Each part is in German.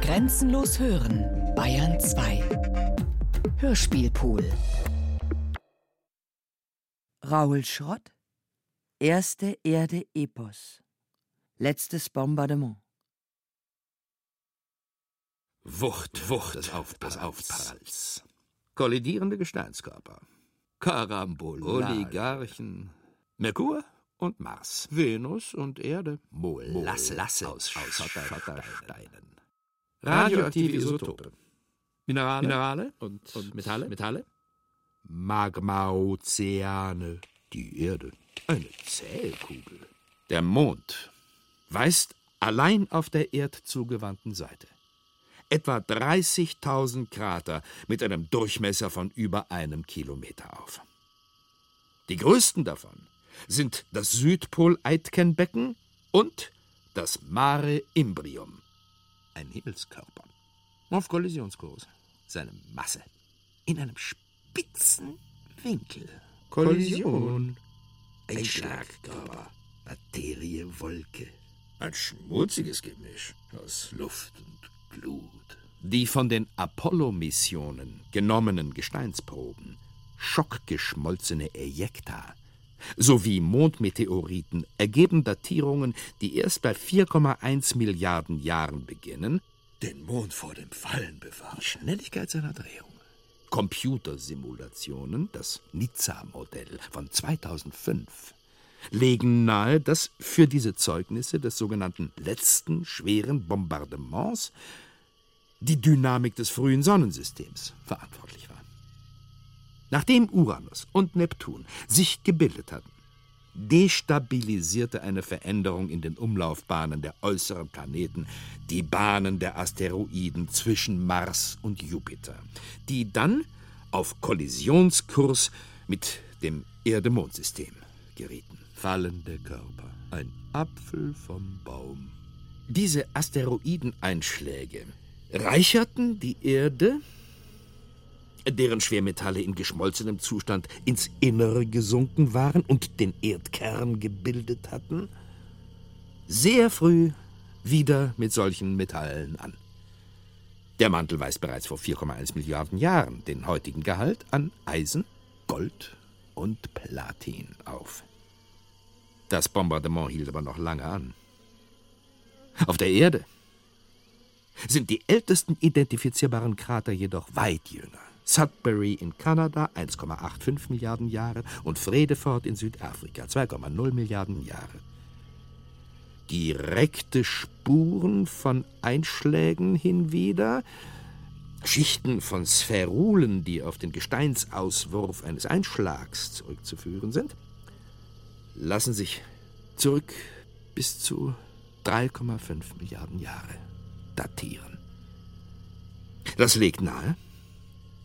Grenzenlos hören, Bayern 2. Hörspielpool. Raoul Schrott, Erste Erde Epos. Letztes Bombardement. Wucht, Wucht des Aufpralls. Aufpralls. Kollidierende Gesteinskörper. Karambolage. Oligarchen. Merkur und Mars. Venus und Erde. Molasse, aus, aus Schottersteinen. Radioaktive Isotope. Minerale, Minerale und, und Metalle. Metalle. Magmaozeane. Die Erde. Eine Zählkugel. Der Mond weist allein auf der erdzugewandten Seite etwa 30.000 Krater mit einem Durchmesser von über einem Kilometer auf. Die größten davon sind das Südpol-Aitkenbecken und das Mare Imbrium, ein Himmelskörper, auf Kollisionskurs, seine Masse in einem spitzen Winkel. Kollision. Ein Schlagkörper, Materie, Wolke. Ein schmutziges Gemisch aus Luft und Glut. Die von den Apollo-Missionen genommenen Gesteinsproben, schockgeschmolzene Ejekta, sowie Mondmeteoriten ergeben Datierungen, die erst bei 4,1 Milliarden Jahren beginnen, den Mond vor dem Fallen bewahren. Die Schnelligkeit seiner Drehung. Computersimulationen, das Nizza-Modell von 2005, legen nahe, dass für diese Zeugnisse des sogenannten letzten schweren Bombardements die Dynamik des frühen Sonnensystems verantwortlich war. Nachdem Uranus und Neptun sich gebildet hatten, destabilisierte eine Veränderung in den Umlaufbahnen der äußeren Planeten die Bahnen der Asteroiden zwischen Mars und Jupiter, die dann auf Kollisionskurs mit dem Erde-Mond-System gerieten. Fallende Körper, ein Apfel vom Baum. Diese Asteroideneinschläge reicherten die Erde deren Schwermetalle in geschmolzenem Zustand ins Innere gesunken waren und den Erdkern gebildet hatten, sehr früh wieder mit solchen Metallen an. Der Mantel weist bereits vor 4,1 Milliarden Jahren den heutigen Gehalt an Eisen, Gold und Platin auf. Das Bombardement hielt aber noch lange an. Auf der Erde sind die ältesten identifizierbaren Krater jedoch weit jünger. Sudbury in Kanada 1,85 Milliarden Jahre und Fredefort in Südafrika 2,0 Milliarden Jahre. Direkte Spuren von Einschlägen hinwieder, Schichten von Spherulen, die auf den Gesteinsauswurf eines Einschlags zurückzuführen sind, lassen sich zurück bis zu 3,5 Milliarden Jahre datieren. Das legt nahe,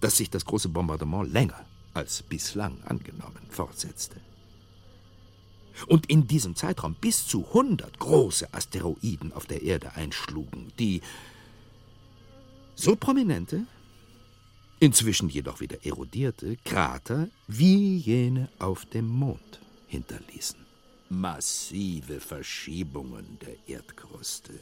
dass sich das große Bombardement länger als bislang angenommen fortsetzte. Und in diesem Zeitraum bis zu 100 große Asteroiden auf der Erde einschlugen, die so prominente, inzwischen jedoch wieder erodierte Krater wie jene auf dem Mond hinterließen. Massive Verschiebungen der Erdkruste.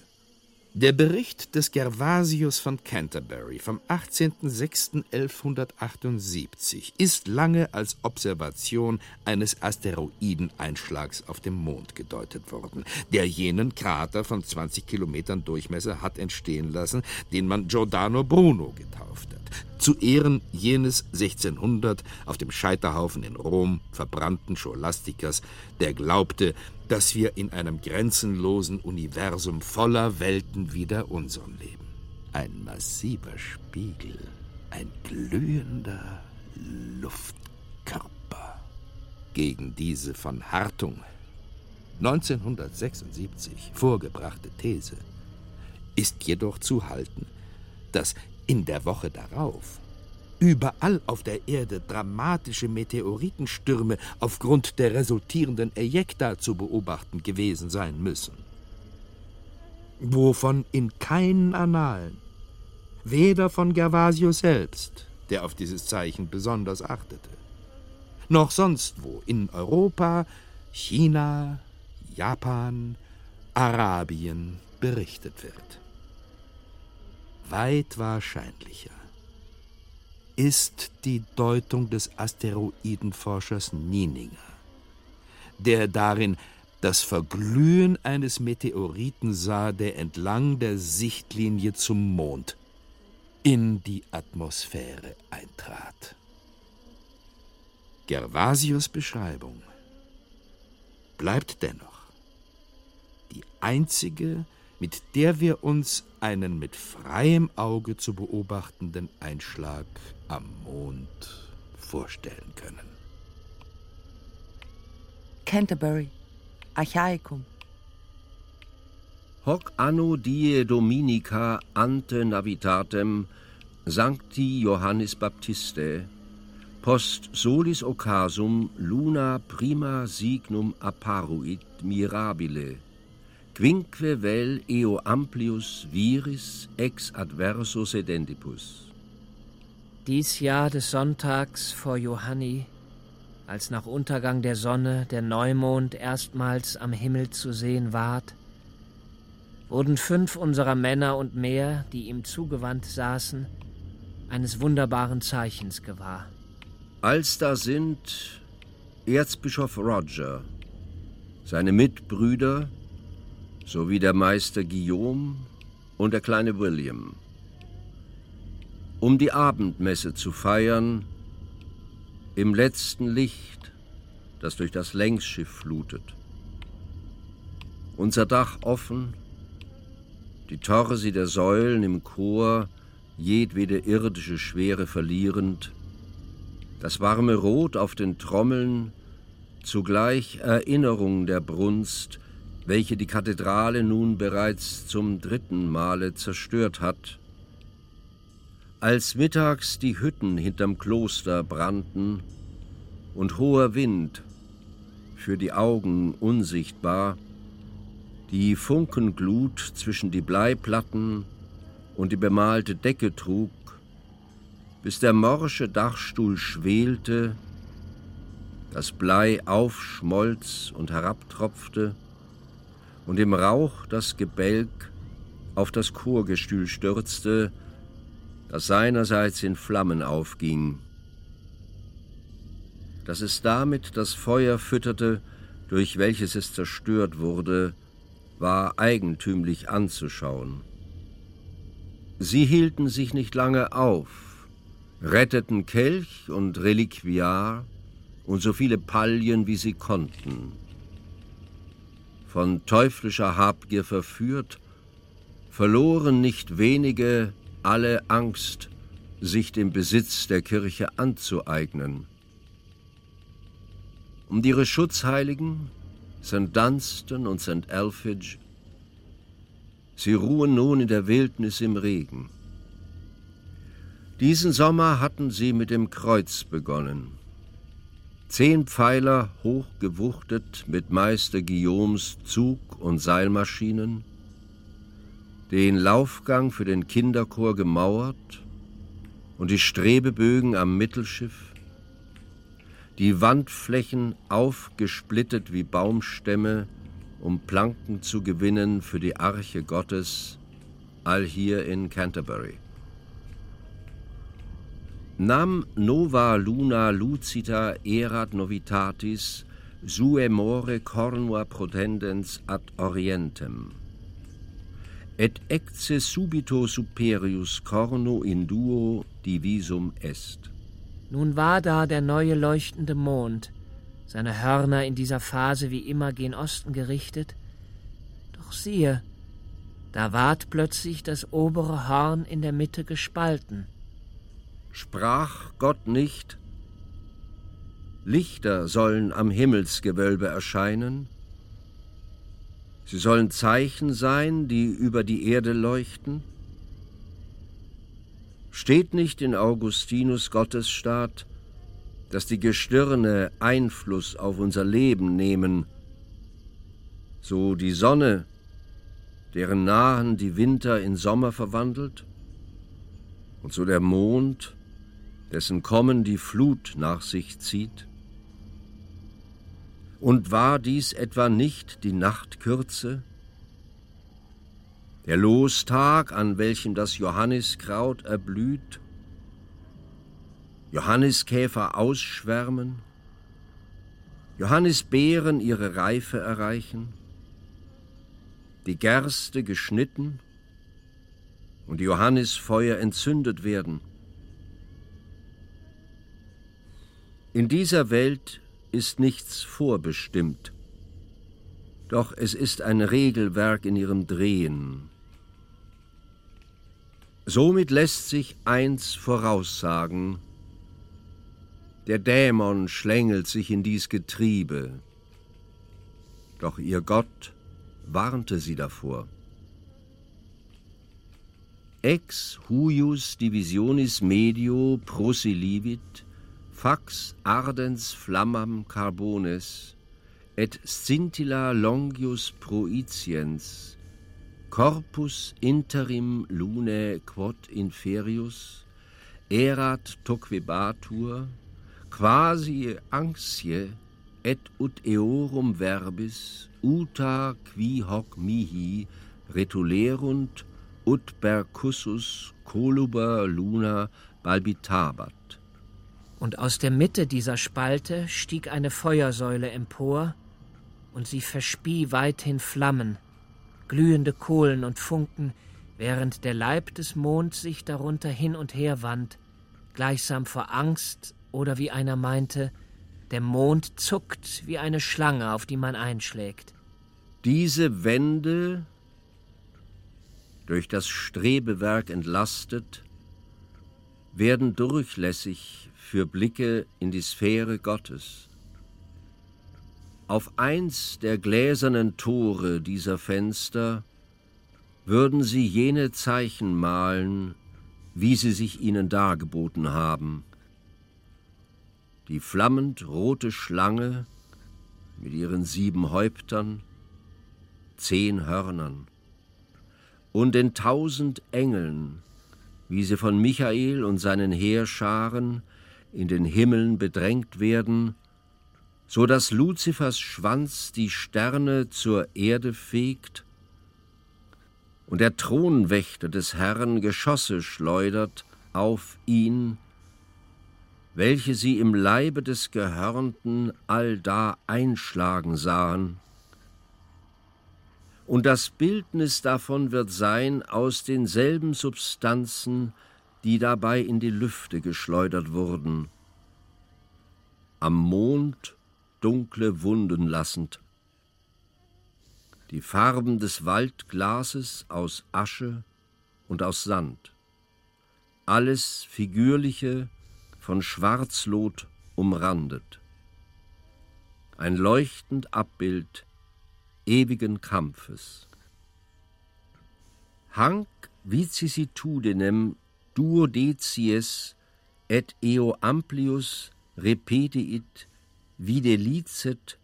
Der Bericht des Gervasius von Canterbury vom 18.06.1178 ist lange als Observation eines Asteroideneinschlags auf dem Mond gedeutet worden, der jenen Krater von 20 Kilometern Durchmesser hat entstehen lassen, den man Giordano Bruno getauft hat. Zu Ehren jenes 1600 auf dem Scheiterhaufen in Rom verbrannten Scholastikers, der glaubte, dass wir in einem grenzenlosen Universum voller Welten wie der unseren leben. Ein massiver Spiegel, ein glühender Luftkörper. Gegen diese von Hartung 1976 vorgebrachte These ist jedoch zu halten, dass in der Woche darauf überall auf der Erde dramatische Meteoritenstürme aufgrund der resultierenden Ejekta zu beobachten gewesen sein müssen. Wovon in keinen Annalen, weder von Gervasius selbst, der auf dieses Zeichen besonders achtete, noch sonst wo in Europa, China, Japan, Arabien berichtet wird. Weit wahrscheinlicher ist die Deutung des Asteroidenforschers Nieninger, der darin das Verglühen eines Meteoriten sah, der entlang der Sichtlinie zum Mond in die Atmosphäre eintrat. Gervasius Beschreibung bleibt dennoch die einzige, mit der wir uns einen mit freiem Auge zu beobachtenden Einschlag am Mond vorstellen können. Canterbury, Archaicum. Hoc anno die Dominica ante navitatem Sancti Johannis Baptiste post solis occasum luna prima signum apparuit mirabile quinque vel eo amplius viris ex adverso sedentibus. Dies Jahr des Sonntags vor Johanni, als nach Untergang der Sonne der Neumond erstmals am Himmel zu sehen ward, wurden fünf unserer Männer und mehr, die ihm zugewandt saßen, eines wunderbaren Zeichens gewahr. Als da sind Erzbischof Roger, seine Mitbrüder sowie der Meister Guillaume und der kleine William. Um die Abendmesse zu feiern, im letzten Licht, das durch das Längsschiff flutet. Unser Dach offen, die Torsi der Säulen im Chor jedwede irdische Schwere verlierend, das warme Rot auf den Trommeln, zugleich Erinnerung der Brunst, welche die Kathedrale nun bereits zum dritten Male zerstört hat. Als mittags die Hütten hinterm Kloster brannten und hoher Wind, für die Augen unsichtbar, die Funkenglut zwischen die Bleiplatten und die bemalte Decke trug, bis der morsche Dachstuhl schwelte, das Blei aufschmolz und herabtropfte, und im Rauch das Gebälk auf das Chorgestühl stürzte, das seinerseits in Flammen aufging. Dass es damit das Feuer fütterte, durch welches es zerstört wurde, war eigentümlich anzuschauen. Sie hielten sich nicht lange auf, retteten Kelch und Reliquiar und so viele Pallien, wie sie konnten von teuflischer Habgier verführt, verloren nicht wenige alle Angst, sich den Besitz der Kirche anzueignen. Und ihre Schutzheiligen, St. Dunstan und St. Elphige, sie ruhen nun in der Wildnis im Regen. Diesen Sommer hatten sie mit dem Kreuz begonnen. Zehn Pfeiler hochgewuchtet mit Meister Guillaumes Zug- und Seilmaschinen, den Laufgang für den Kinderchor gemauert und die Strebebögen am Mittelschiff, die Wandflächen aufgesplittet wie Baumstämme, um Planken zu gewinnen für die Arche Gottes, all hier in Canterbury. Nam nova luna lucita erat novitatis sue more cornua protendens ad orientem. Et ecce subito superius corno in duo divisum est. Nun war da der neue leuchtende Mond, seine Hörner in dieser Phase wie immer gen Osten gerichtet. Doch siehe, da ward plötzlich das obere Horn in der Mitte gespalten sprach Gott nicht, Lichter sollen am Himmelsgewölbe erscheinen, sie sollen Zeichen sein, die über die Erde leuchten? Steht nicht in Augustinus Gottesstaat, dass die Gestirne Einfluss auf unser Leben nehmen, so die Sonne, deren Nahen die Winter in Sommer verwandelt, und so der Mond, dessen Kommen die Flut nach sich zieht? Und war dies etwa nicht die Nachtkürze? Der Lostag, an welchem das Johanniskraut erblüht, Johanniskäfer ausschwärmen, Johannisbeeren ihre Reife erreichen, die Gerste geschnitten und die Johannisfeuer entzündet werden. In dieser Welt ist nichts vorbestimmt, doch es ist ein Regelwerk in ihrem Drehen. Somit lässt sich eins voraussagen, der Dämon schlängelt sich in dies Getriebe, doch ihr Gott warnte sie davor. Ex huius divisionis medio prosilivit, fax ardens flammam carbones, et scintilla longius proitiens, corpus interim lunae quod inferius, erat toquebatur, quasi anxie et ut eorum verbis uta qui hoc mihi retulerunt ut percussus coluber luna balbitabat. Und aus der Mitte dieser Spalte stieg eine Feuersäule empor, und sie verspie weithin Flammen, glühende Kohlen und Funken, während der Leib des Monds sich darunter hin und her wand, gleichsam vor Angst oder wie einer meinte, der Mond zuckt wie eine Schlange, auf die man einschlägt. Diese Wände, durch das Strebewerk entlastet, werden durchlässig für Blicke in die Sphäre Gottes. Auf eins der gläsernen Tore dieser Fenster würden sie jene Zeichen malen, wie sie sich ihnen dargeboten haben die flammend rote Schlange mit ihren sieben Häuptern, zehn Hörnern und den tausend Engeln, wie sie von Michael und seinen Heerscharen in den Himmeln bedrängt werden, so dass Luzifers Schwanz die Sterne zur Erde fegt und der Thronwächter des Herrn Geschosse schleudert auf ihn, welche sie im Leibe des Gehörnten allda einschlagen sahen. Und das Bildnis davon wird sein aus denselben Substanzen, die dabei in die Lüfte geschleudert wurden, am Mond dunkle Wunden lassend, die Farben des Waldglases aus Asche und aus Sand, alles figürliche, von Schwarzlot umrandet. Ein leuchtend Abbild ewigen Kampfes. Hanc vicissitudinem duodecies et eo amplius repetiit vide licet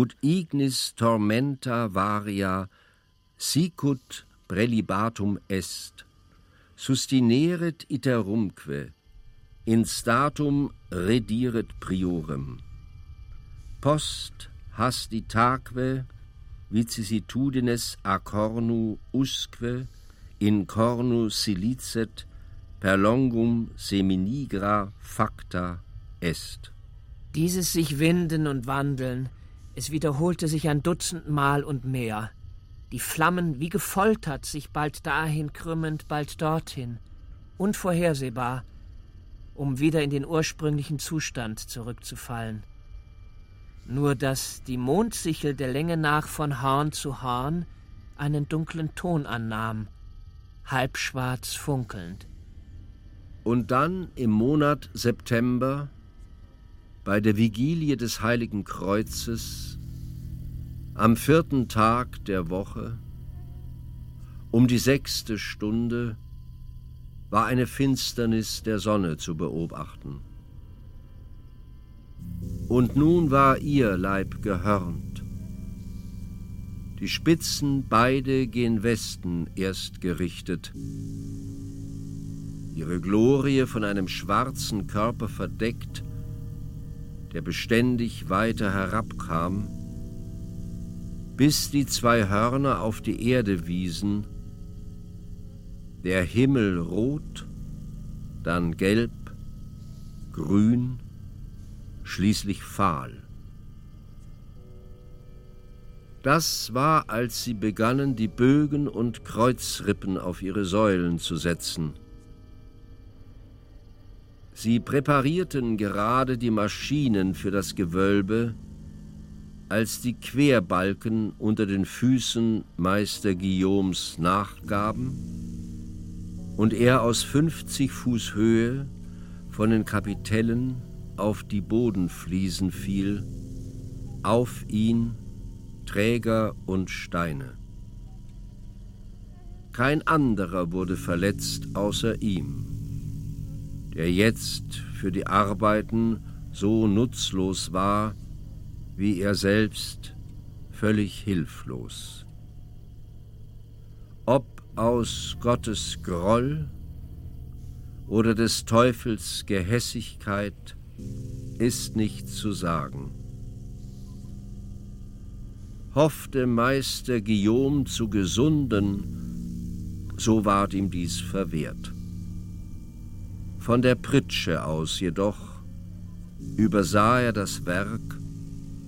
ut ignis tormenta varia sicut prelibatum est sustineret iterumque in statum rediret priorem. Post hastitaque vicissitudines a cornu usque in cornu silicet per longum seminigra facta est. Dieses sich winden und wandeln, es wiederholte sich ein Dutzend Mal und mehr. Die Flammen wie gefoltert, sich bald dahin krümmend, bald dorthin. Unvorhersehbar, um wieder in den ursprünglichen Zustand zurückzufallen. Nur dass die Mondsichel der Länge nach von Horn zu Horn einen dunklen Ton annahm, halbschwarz funkelnd. Und dann im Monat September, bei der Vigilie des Heiligen Kreuzes, am vierten Tag der Woche, um die sechste Stunde, war eine Finsternis der Sonne zu beobachten. Und nun war ihr Leib gehörnt. Die Spitzen beide gen Westen erst gerichtet, ihre Glorie von einem schwarzen Körper verdeckt, der beständig weiter herabkam, bis die zwei Hörner auf die Erde wiesen der Himmel rot, dann gelb, grün, schließlich fahl. Das war, als sie begannen, die Bögen und Kreuzrippen auf ihre Säulen zu setzen. Sie präparierten gerade die Maschinen für das Gewölbe, als die Querbalken unter den Füßen Meister Guillaumes nachgaben und er aus 50 Fuß Höhe von den Kapitellen auf die Bodenfliesen fiel, auf ihn Träger und Steine. Kein anderer wurde verletzt außer ihm, der jetzt für die Arbeiten so nutzlos war, wie er selbst völlig hilflos. Ob aus Gottes Groll oder des Teufels Gehässigkeit ist nicht zu sagen. Hoffte Meister Guillaume zu gesunden, so ward ihm dies verwehrt. Von der Pritsche aus jedoch übersah er das Werk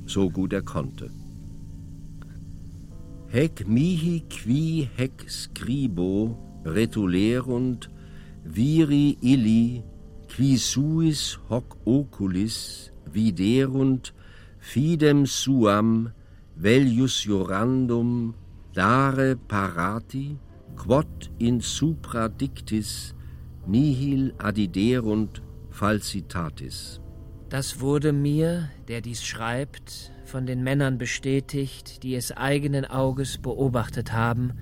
so gut er konnte. Hec mihi qui hec scribo retulerunt viri illi qui suis hoc oculis viderunt fidem suam velius jurandum dare parati quod in supra dictis nihil adiderunt falsitatis. Das wurde mir, der dies schreibt, von den Männern bestätigt, die es eigenen Auges beobachtet haben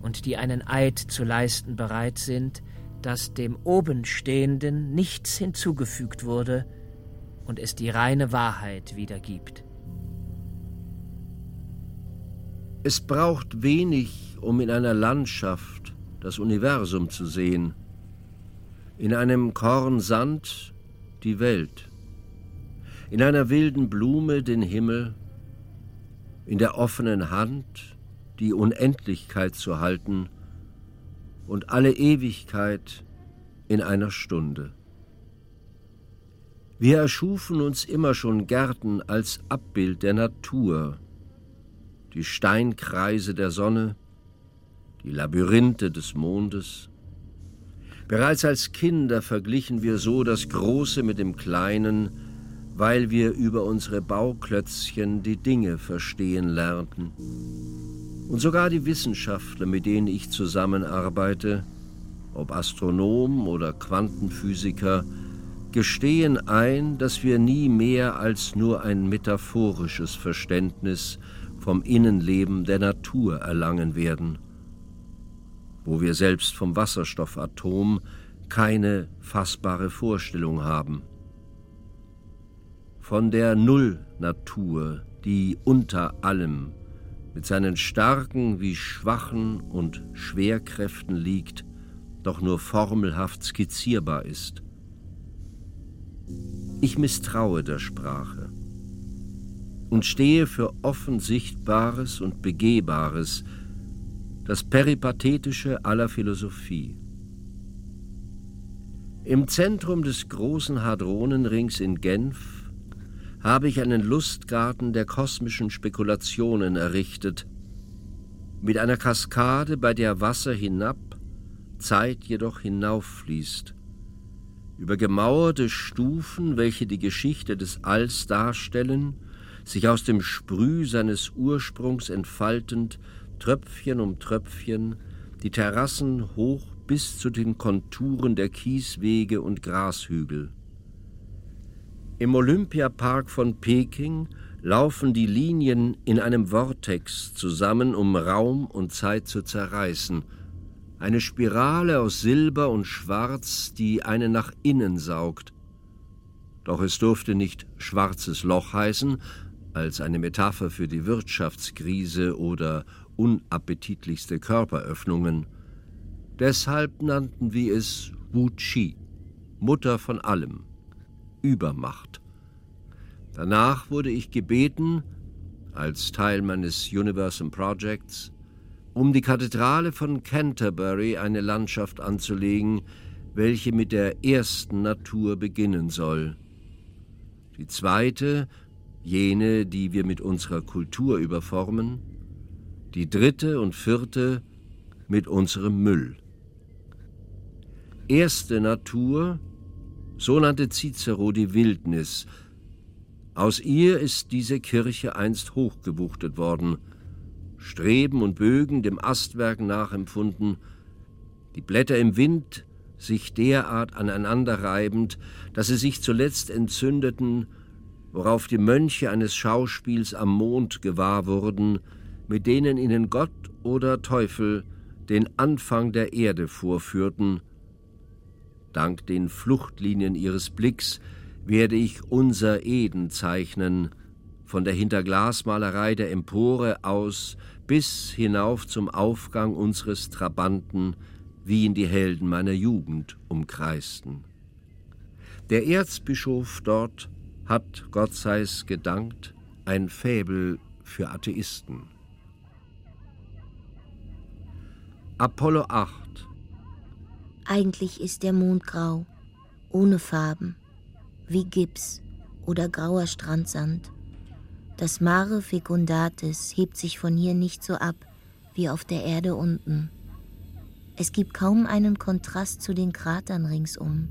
und die einen Eid zu leisten bereit sind, dass dem Obenstehenden nichts hinzugefügt wurde und es die reine Wahrheit wiedergibt. Es braucht wenig, um in einer Landschaft das Universum zu sehen, in einem Korn Sand die Welt in einer wilden Blume den Himmel, in der offenen Hand die Unendlichkeit zu halten und alle Ewigkeit in einer Stunde. Wir erschufen uns immer schon Gärten als Abbild der Natur, die Steinkreise der Sonne, die Labyrinthe des Mondes. Bereits als Kinder verglichen wir so das Große mit dem Kleinen, weil wir über unsere Bauklötzchen die Dinge verstehen lernten. Und sogar die Wissenschaftler, mit denen ich zusammenarbeite, ob Astronomen oder Quantenphysiker, gestehen ein, dass wir nie mehr als nur ein metaphorisches Verständnis vom Innenleben der Natur erlangen werden, wo wir selbst vom Wasserstoffatom keine fassbare Vorstellung haben von der Nullnatur, die unter allem mit seinen starken wie schwachen und Schwerkräften liegt, doch nur formelhaft skizzierbar ist. Ich misstraue der Sprache und stehe für offen Sichtbares und Begehbares, das Peripathetische aller Philosophie. Im Zentrum des großen Hadronenrings in Genf habe ich einen Lustgarten der kosmischen Spekulationen errichtet, mit einer Kaskade, bei der Wasser hinab, Zeit jedoch hinauffließt, über gemauerte Stufen, welche die Geschichte des Alls darstellen, sich aus dem Sprüh seines Ursprungs entfaltend, Tröpfchen um Tröpfchen, die Terrassen hoch bis zu den Konturen der Kieswege und Grashügel. Im Olympiapark von Peking laufen die Linien in einem Vortex zusammen, um Raum und Zeit zu zerreißen. Eine Spirale aus Silber und Schwarz, die einen nach innen saugt. Doch es durfte nicht schwarzes Loch heißen, als eine Metapher für die Wirtschaftskrise oder unappetitlichste Körperöffnungen. Deshalb nannten wir es Wu Chi, Mutter von allem. Übermacht. Danach wurde ich gebeten, als Teil meines Universum Projects, um die Kathedrale von Canterbury eine Landschaft anzulegen, welche mit der ersten Natur beginnen soll. Die zweite, jene, die wir mit unserer Kultur überformen, die dritte und vierte mit unserem Müll. Erste Natur, so nannte Cicero die Wildnis. Aus ihr ist diese Kirche einst hochgewuchtet worden, Streben und Bögen dem Astwerk nachempfunden, die Blätter im Wind sich derart aneinander reibend, dass sie sich zuletzt entzündeten, worauf die Mönche eines Schauspiels am Mond gewahr wurden, mit denen ihnen Gott oder Teufel den Anfang der Erde vorführten. Dank den Fluchtlinien ihres Blicks werde ich unser Eden zeichnen, von der Hinterglasmalerei der Empore aus bis hinauf zum Aufgang unseres Trabanten, wie ihn die Helden meiner Jugend umkreisten. Der Erzbischof dort hat, Gott sei's gedankt, ein Fäbel für Atheisten. Apollo 8 Eigentlich ist der Mond grau, ohne Farben, wie Gips oder grauer Strandsand. Das Mare Fecundatis hebt sich von hier nicht so ab wie auf der Erde unten. Es gibt kaum einen Kontrast zu den Kratern ringsum.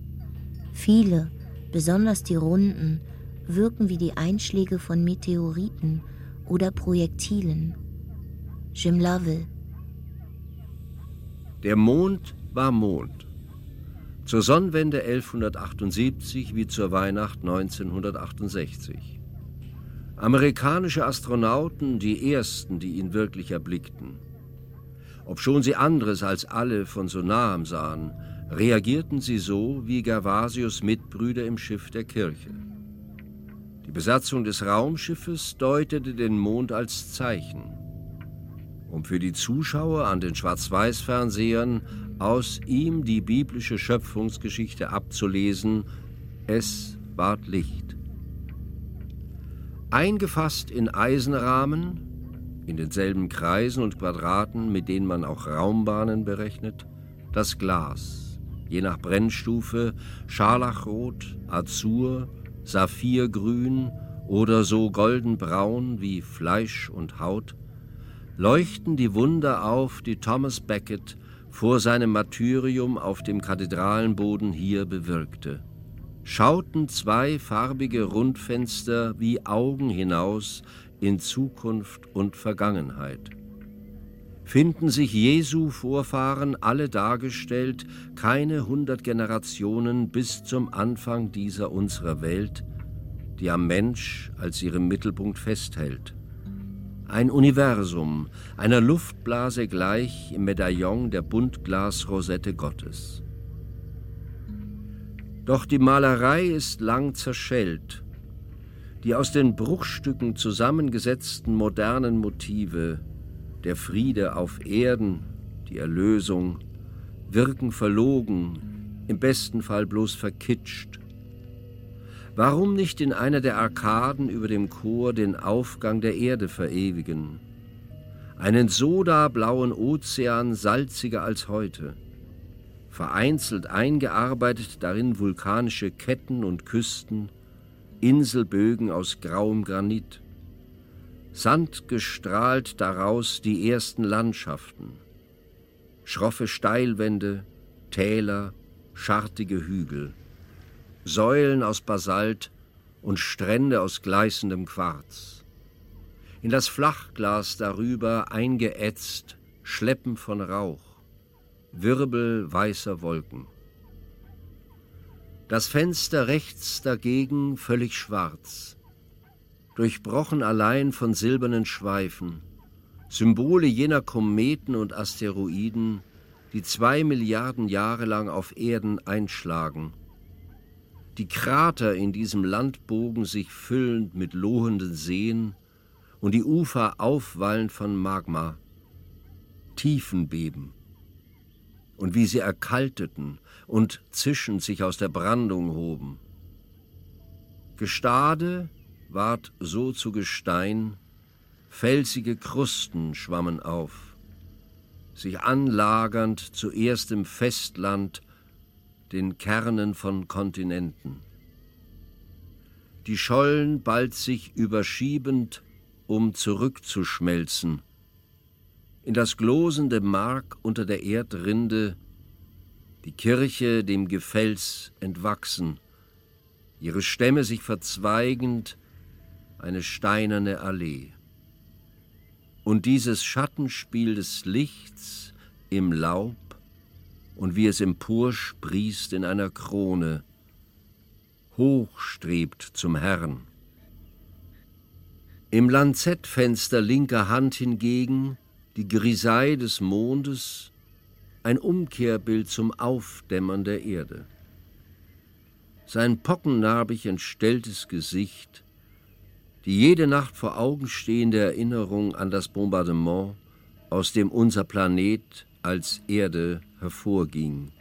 Viele, besonders die runden, wirken wie die Einschläge von Meteoriten oder Projektilen. Jim Lovell. Der Mond war Mond. Zur Sonnenwende 1178 wie zur Weihnacht 1968. Amerikanische Astronauten, die ersten, die ihn wirklich erblickten. Obschon sie anderes als alle von so nahem sahen, reagierten sie so wie Gervasius Mitbrüder im Schiff der Kirche. Die Besatzung des Raumschiffes deutete den Mond als Zeichen, um für die Zuschauer an den Schwarz-Weiß-Fernsehern aus ihm die biblische Schöpfungsgeschichte abzulesen, es ward Licht. Eingefasst in Eisenrahmen, in denselben Kreisen und Quadraten, mit denen man auch Raumbahnen berechnet, das Glas, je nach Brennstufe Scharlachrot, Azur, Saphirgrün oder so goldenbraun wie Fleisch und Haut, leuchten die Wunder auf, die Thomas Becket vor seinem Martyrium auf dem Kathedralenboden hier bewirkte. Schauten zwei farbige Rundfenster wie Augen hinaus in Zukunft und Vergangenheit. Finden sich Jesu Vorfahren alle dargestellt, keine hundert Generationen bis zum Anfang dieser unserer Welt, die am Mensch als ihrem Mittelpunkt festhält. Ein Universum, einer Luftblase gleich im Medaillon der Buntglasrosette Gottes. Doch die Malerei ist lang zerschellt die aus den Bruchstücken zusammengesetzten modernen Motive, der Friede auf Erden, die Erlösung, wirken verlogen, im besten Fall bloß verkitscht. Warum nicht in einer der Arkaden über dem Chor den Aufgang der Erde verewigen? Einen sodablauen Ozean salziger als heute. Vereinzelt eingearbeitet darin vulkanische Ketten und Küsten, Inselbögen aus grauem Granit. Sand gestrahlt daraus die ersten Landschaften. Schroffe Steilwände, Täler, schartige Hügel. Säulen aus Basalt und Strände aus gleißendem Quarz. In das Flachglas darüber eingeätzt Schleppen von Rauch, Wirbel weißer Wolken. Das Fenster rechts dagegen völlig schwarz, durchbrochen allein von silbernen Schweifen, Symbole jener Kometen und Asteroiden, die zwei Milliarden Jahre lang auf Erden einschlagen. Die Krater in diesem Landbogen sich füllend mit lohenden Seen und die Ufer aufwallend von Magma. Tiefenbeben. Und wie sie erkalteten und zischend sich aus der Brandung hoben. Gestade ward so zu Gestein, felsige Krusten schwammen auf. sich anlagernd zuerst im Festland, den Kernen von Kontinenten. Die Schollen bald sich überschiebend, um zurückzuschmelzen, in das glosende Mark unter der Erdrinde, die Kirche dem Gefels entwachsen, ihre Stämme sich verzweigend, eine steinerne Allee. Und dieses Schattenspiel des Lichts im Laub und wie es emporsprießt in einer Krone, hochstrebt zum Herrn. Im Lanzettfenster linker Hand hingegen die Grisei des Mondes, ein Umkehrbild zum Aufdämmern der Erde. Sein pockennarbig entstelltes Gesicht, die jede Nacht vor Augen stehende Erinnerung an das Bombardement, aus dem unser Planet als Erde hervorging.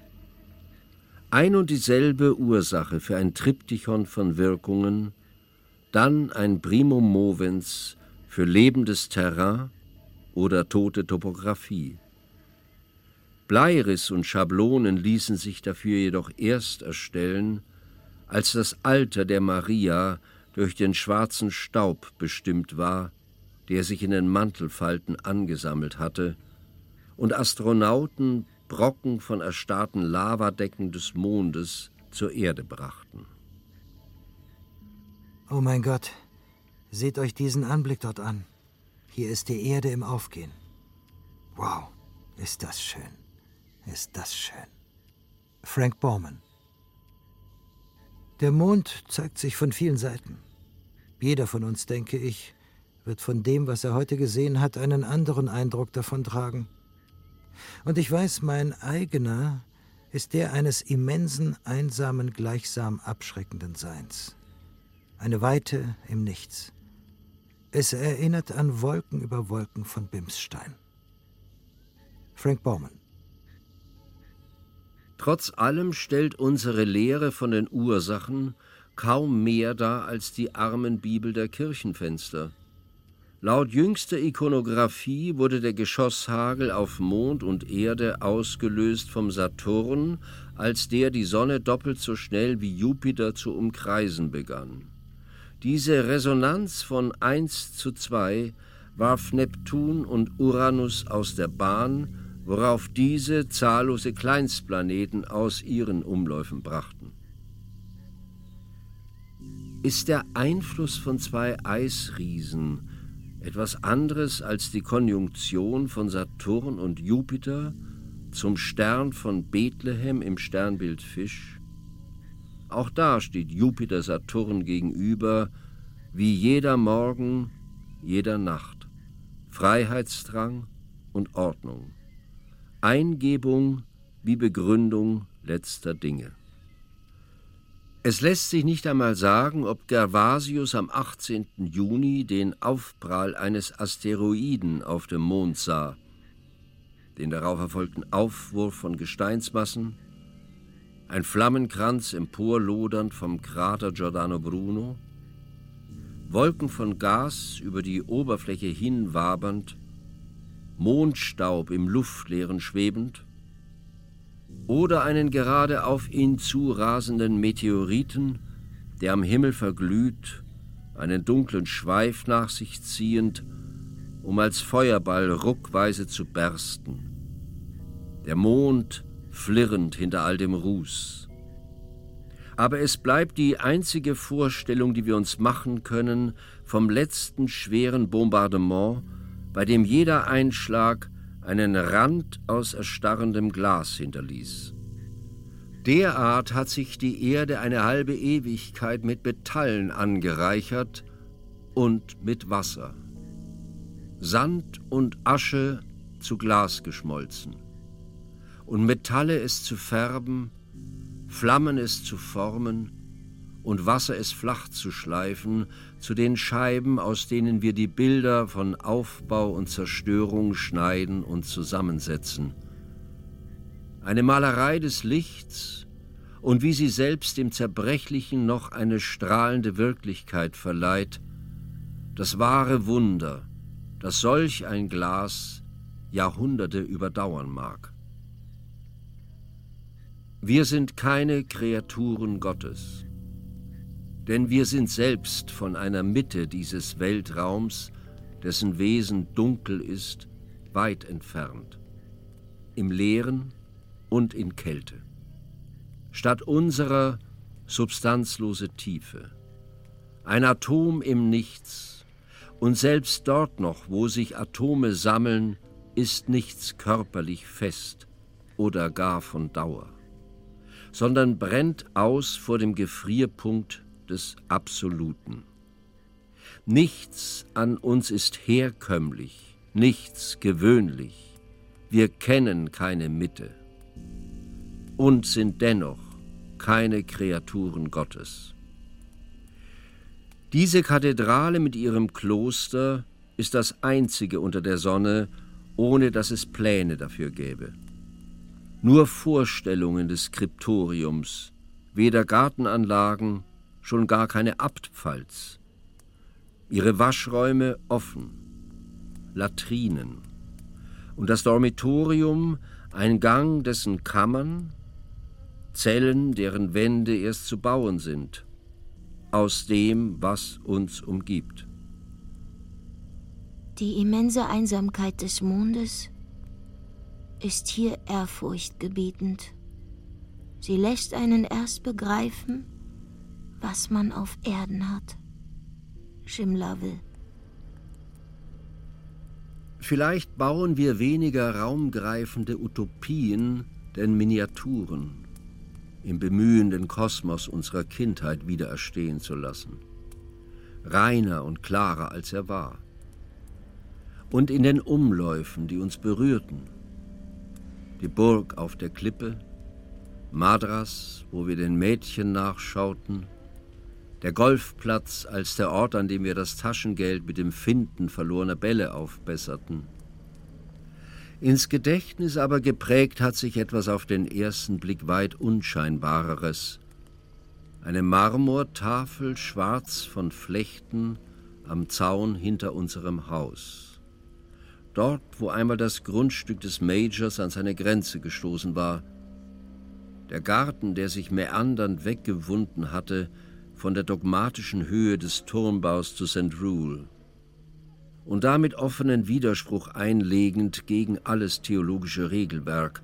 Ein und dieselbe Ursache für ein Triptychon von Wirkungen, dann ein Primum movens für lebendes Terrain oder tote Topographie. Bleiriss und Schablonen ließen sich dafür jedoch erst erstellen, als das Alter der Maria durch den schwarzen Staub bestimmt war, der sich in den Mantelfalten angesammelt hatte, und Astronauten Brocken von erstarrten Lavadecken des Mondes zur Erde brachten. Oh mein Gott, seht euch diesen Anblick dort an. Hier ist die Erde im Aufgehen. Wow, ist das schön. Ist das schön. Frank Bowman. Der Mond zeigt sich von vielen Seiten. Jeder von uns, denke ich, wird von dem, was er heute gesehen hat, einen anderen Eindruck davon tragen. Und ich weiß, mein eigener ist der eines immensen, einsamen, gleichsam abschreckenden Seins eine Weite im Nichts. Es erinnert an Wolken über Wolken von Bimsstein. Frank Baumann. Trotz allem stellt unsere Lehre von den Ursachen kaum mehr dar als die Armenbibel der Kirchenfenster. Laut jüngster Ikonographie wurde der Geschosshagel auf Mond und Erde ausgelöst vom Saturn, als der die Sonne doppelt so schnell wie Jupiter zu umkreisen begann. Diese Resonanz von 1 zu 2 warf Neptun und Uranus aus der Bahn, worauf diese zahllose Kleinstplaneten aus ihren Umläufen brachten. Ist der Einfluss von zwei Eisriesen etwas anderes als die Konjunktion von Saturn und Jupiter zum Stern von Bethlehem im Sternbild Fisch? Auch da steht Jupiter Saturn gegenüber, wie jeder Morgen, jeder Nacht. Freiheitsdrang und Ordnung. Eingebung wie Begründung letzter Dinge. Es lässt sich nicht einmal sagen, ob Gervasius am 18. Juni den Aufprall eines Asteroiden auf dem Mond sah, den darauf erfolgten Aufwurf von Gesteinsmassen, ein Flammenkranz emporlodernd vom Krater Giordano Bruno, Wolken von Gas über die Oberfläche hinwabernd, Mondstaub im Luftleeren schwebend, oder einen gerade auf ihn zurasenden Meteoriten, der am Himmel verglüht, einen dunklen Schweif nach sich ziehend, um als Feuerball ruckweise zu bersten. Der Mond flirrend hinter all dem Ruß. Aber es bleibt die einzige Vorstellung, die wir uns machen können vom letzten schweren Bombardement, bei dem jeder Einschlag einen Rand aus erstarrendem Glas hinterließ. Derart hat sich die Erde eine halbe Ewigkeit mit Metallen angereichert und mit Wasser. Sand und Asche zu Glas geschmolzen und Metalle es zu färben, Flammen es zu formen und Wasser es flach zu schleifen zu den Scheiben, aus denen wir die Bilder von Aufbau und Zerstörung schneiden und zusammensetzen. Eine Malerei des Lichts und wie sie selbst dem Zerbrechlichen noch eine strahlende Wirklichkeit verleiht, das wahre Wunder, dass solch ein Glas Jahrhunderte überdauern mag. Wir sind keine Kreaturen Gottes, denn wir sind selbst von einer Mitte dieses Weltraums, dessen Wesen dunkel ist, weit entfernt, im Leeren und in Kälte. Statt unserer substanzlose Tiefe, ein Atom im Nichts, und selbst dort noch, wo sich Atome sammeln, ist nichts körperlich fest oder gar von Dauer, sondern brennt aus vor dem Gefrierpunkt des Absoluten. Nichts an uns ist herkömmlich, nichts gewöhnlich, wir kennen keine Mitte und sind dennoch keine Kreaturen Gottes. Diese Kathedrale mit ihrem Kloster ist das einzige unter der Sonne, ohne dass es Pläne dafür gäbe. Nur Vorstellungen des Skriptoriums, weder Gartenanlagen, schon gar keine Abtpfalz. Ihre Waschräume offen, Latrinen und das Dormitorium ein Gang, dessen Kammern, Zellen, deren Wände erst zu bauen sind, aus dem, was uns umgibt. Die immense Einsamkeit des Mondes ist hier ehrfurchtgebietend. Sie lässt einen erst begreifen, was man auf Erden hat. Schimlavel. Vielleicht bauen wir weniger raumgreifende Utopien, denn Miniaturen im Bemühen, den Kosmos unserer Kindheit wiedererstehen zu lassen. Reiner und klarer, als er war. Und in den Umläufen, die uns berührten. Die Burg auf der Klippe, Madras, wo wir den Mädchen nachschauten, der Golfplatz als der Ort, an dem wir das Taschengeld mit dem Finden verlorener Bälle aufbesserten, ins Gedächtnis aber geprägt hat sich etwas auf den ersten Blick weit Unscheinbareres. Eine Marmortafel schwarz von Flechten am Zaun hinter unserem Haus. Dort, wo einmal das Grundstück des Majors an seine Grenze gestoßen war. Der Garten, der sich meandernd weggewunden hatte von der dogmatischen Höhe des Turmbaus zu St. Rule und damit offenen Widerspruch einlegend gegen alles theologische Regelwerk.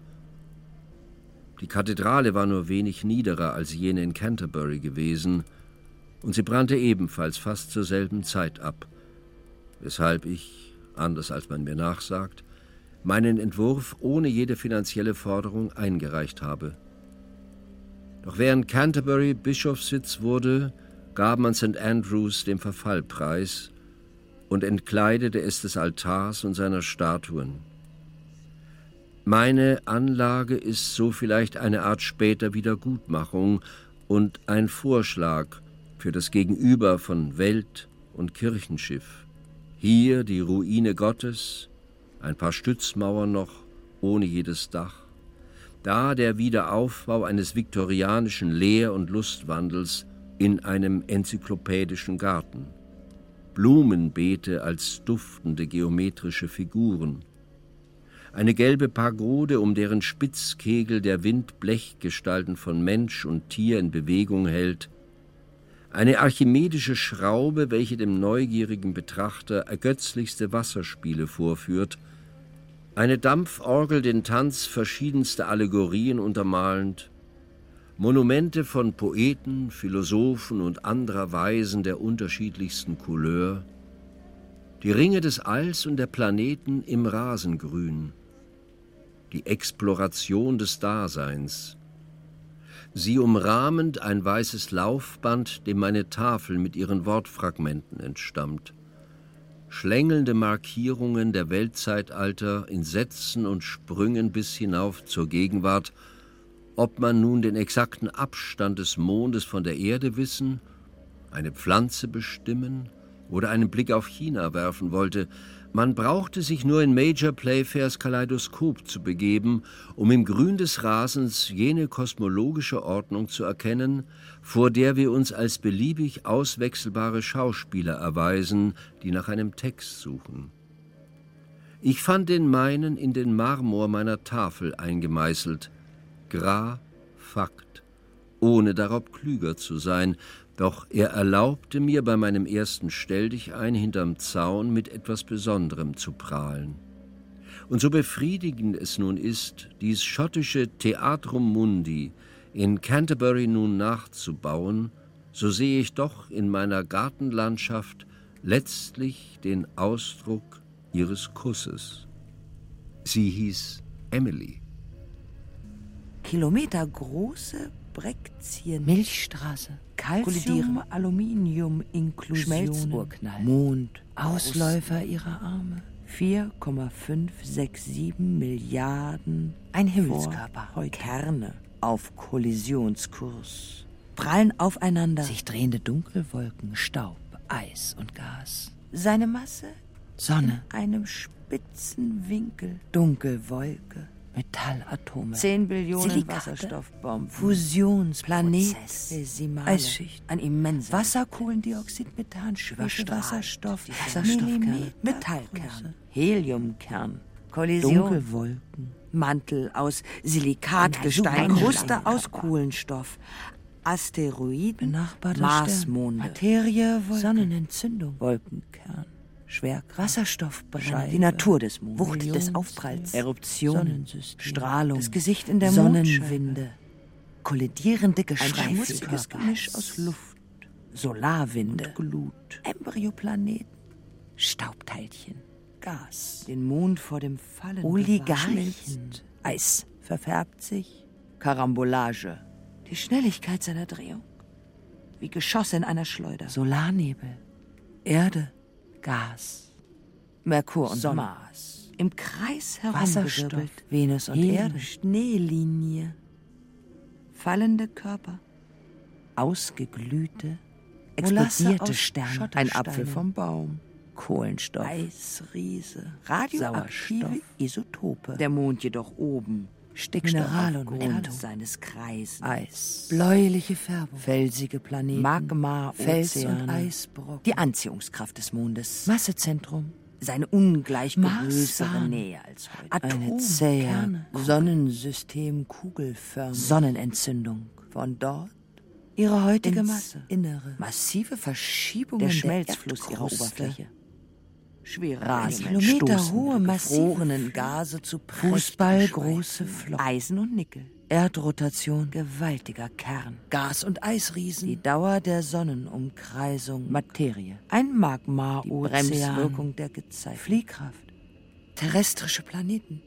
Die Kathedrale war nur wenig niederer als jene in Canterbury gewesen, und sie brannte ebenfalls fast zur selben Zeit ab, weshalb ich, anders als man mir nachsagt, meinen Entwurf ohne jede finanzielle Forderung eingereicht habe. Doch während Canterbury Bischofssitz wurde, gab man St. Andrews dem Verfall preis und entkleidete es des Altars und seiner Statuen. Meine Anlage ist so vielleicht eine Art später Wiedergutmachung und ein Vorschlag für das Gegenüber von Welt und Kirchenschiff. Hier die Ruine Gottes, ein paar Stützmauern noch, ohne jedes Dach. Da der Wiederaufbau eines viktorianischen Lehr- und Lustwandels in einem enzyklopädischen Garten. Blumenbeete als duftende geometrische Figuren. Eine gelbe Pagode, um deren Spitzkegel der Wind Blechgestalten von Mensch und Tier in Bewegung hält. Eine archimedische Schraube, welche dem neugierigen Betrachter ergötzlichste Wasserspiele vorführt. Eine Dampforgel, den Tanz verschiedenster Allegorien untermalend. Monumente von Poeten, Philosophen und anderer Weisen der unterschiedlichsten Couleur, die Ringe des Alls und der Planeten im Rasengrün, die Exploration des Daseins, sie umrahmend ein weißes Laufband, dem meine Tafel mit ihren Wortfragmenten entstammt, schlängelnde Markierungen der Weltzeitalter in Sätzen und Sprüngen bis hinauf zur Gegenwart, ob man nun den exakten Abstand des Mondes von der Erde wissen, eine Pflanze bestimmen oder einen Blick auf China werfen wollte, man brauchte sich nur in Major Playfairs Kaleidoskop zu begeben, um im Grün des Rasens jene kosmologische Ordnung zu erkennen, vor der wir uns als beliebig auswechselbare Schauspieler erweisen, die nach einem Text suchen. Ich fand den meinen in den Marmor meiner Tafel eingemeißelt. Gra, Fakt, ohne darauf klüger zu sein, doch er erlaubte mir bei meinem ersten Stelldichein hinterm Zaun mit etwas Besonderem zu prahlen. Und so befriedigend es nun ist, dies schottische Theatrum Mundi in Canterbury nun nachzubauen, so sehe ich doch in meiner Gartenlandschaft letztlich den Ausdruck ihres Kusses. Sie hieß Emily. Kilometergroße Brekzien. Milchstraße. Calcium, Aluminium. Schmelzurknall. Mond. Ausläufer ihrer Arme. 4,567 Milliarden Ein Himmelskörper. Kerne. auf Kollisionskurs. Prallen aufeinander. Sich drehende Dunkelwolken, Staub, Eis und Gas. Seine Masse Sonne. in einem spitzen Winkel. Dunkelwolke. Metallatome. 10 Billionen Silikate. Wasserstoffbomben. Fusionsplanet. Eisschicht. Ein immenser. Wasserkohlendioxid, Methan, Schwefel, Wasserstoff. Wasserstoffkerne. Millimeter. Metallkerne. Heliumkern. Kollision. Dunkelwolken. Mantel aus Silikatgestein. Ein Kruste aus Kohlenstoff. Asteroiden. Marsmonde. Materie, Wolken. Sonnenentzündung. Wolkenkern. Schwerkraft. Wasserstoffbrenne. Scheibe. Die Natur des Mondes. Wucht des Aufpralls. Eruption. Sonnensystem. Strahlung. Das Gesicht in der Sonnenwinde. Kollidierende Ein Geschrei. schmutziges Gemisch aus Luft. Solarwinde. und Glut. Embryoplaneten. Staubteilchen. Gas. Den Mond vor dem Fallen. Oligarchen. Eis verfärbt sich. Karambolage. Die Schnelligkeit seiner Drehung. Wie Geschosse in einer Schleuder. Solarnebel. Erde. Gas. Merkur und. Mars. Im Kreis Wasserstoff. Venus und. Erde. Schneelinie. Fallende Körper. Ausgeglühte. Explodierte Sterne. Ein Apfel vom Baum. Kohlenstoff. Eisriese. Radioaktive Sauerstoff. Isotope. Der Mond jedoch oben. Stickstoff Mineral und Metall. seines Kreises. Eis. Bläuliche Färbung. Felsige Planeten. Magma, Fels- Ozeane. und Eisbrocken. Die Anziehungskraft des Mondes. Massezentrum. Seine ungleich größere Nähe als heute. Atom, Eine zähe Sonnensystem kugelförmig. Sonnenentzündung. Von dort Ihre heutige Masse. Innere. Massive Verschiebungen Der der Schmelzfluss ihrer Erdkruste. Oberfläche. Kilometerhohe, stoßende, massive gefrorenen. Gase zu Fußballgroße Flocken. Eisen und Nickel. Erdrotation. Gewaltiger Kern. Gas- und Eisriesen. Die Dauer der Sonnenumkreisung. Materie. Ein Magma, Die. Bremswirkung der Gezeiten. Fliehkraft. Terrestrische Planeten.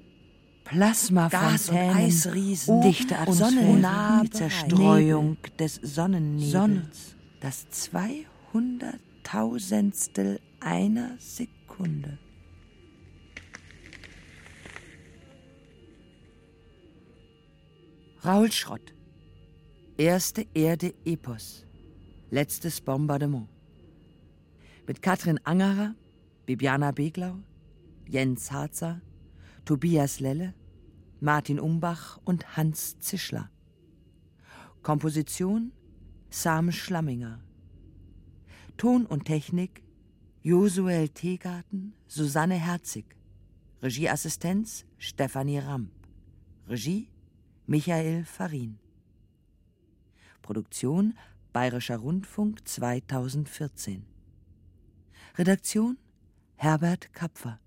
Plasmafontänen, Gas- und Eisriesen. Dichte Atmosphäre. die Nebel. Zerstreuung des Sonnennebels. Sonne. Das zweihunderttausendstel einer Sekunde. Raoul Schrott. Erste Erde Epos. Letztes Bombardement. Mit Katrin Angerer, Bibiana Beglau, Jens Harzer, Tobias Lelle, Martin Umbach und Hans Zischler. Komposition Sam Schlamminger. Ton und Technik Josuel Tegarten, Susanne Herzig. Regieassistenz Stefanie Ramp. Regie Michael Farin. Produktion Bayerischer Rundfunk 2014. Redaktion Herbert Kapfer.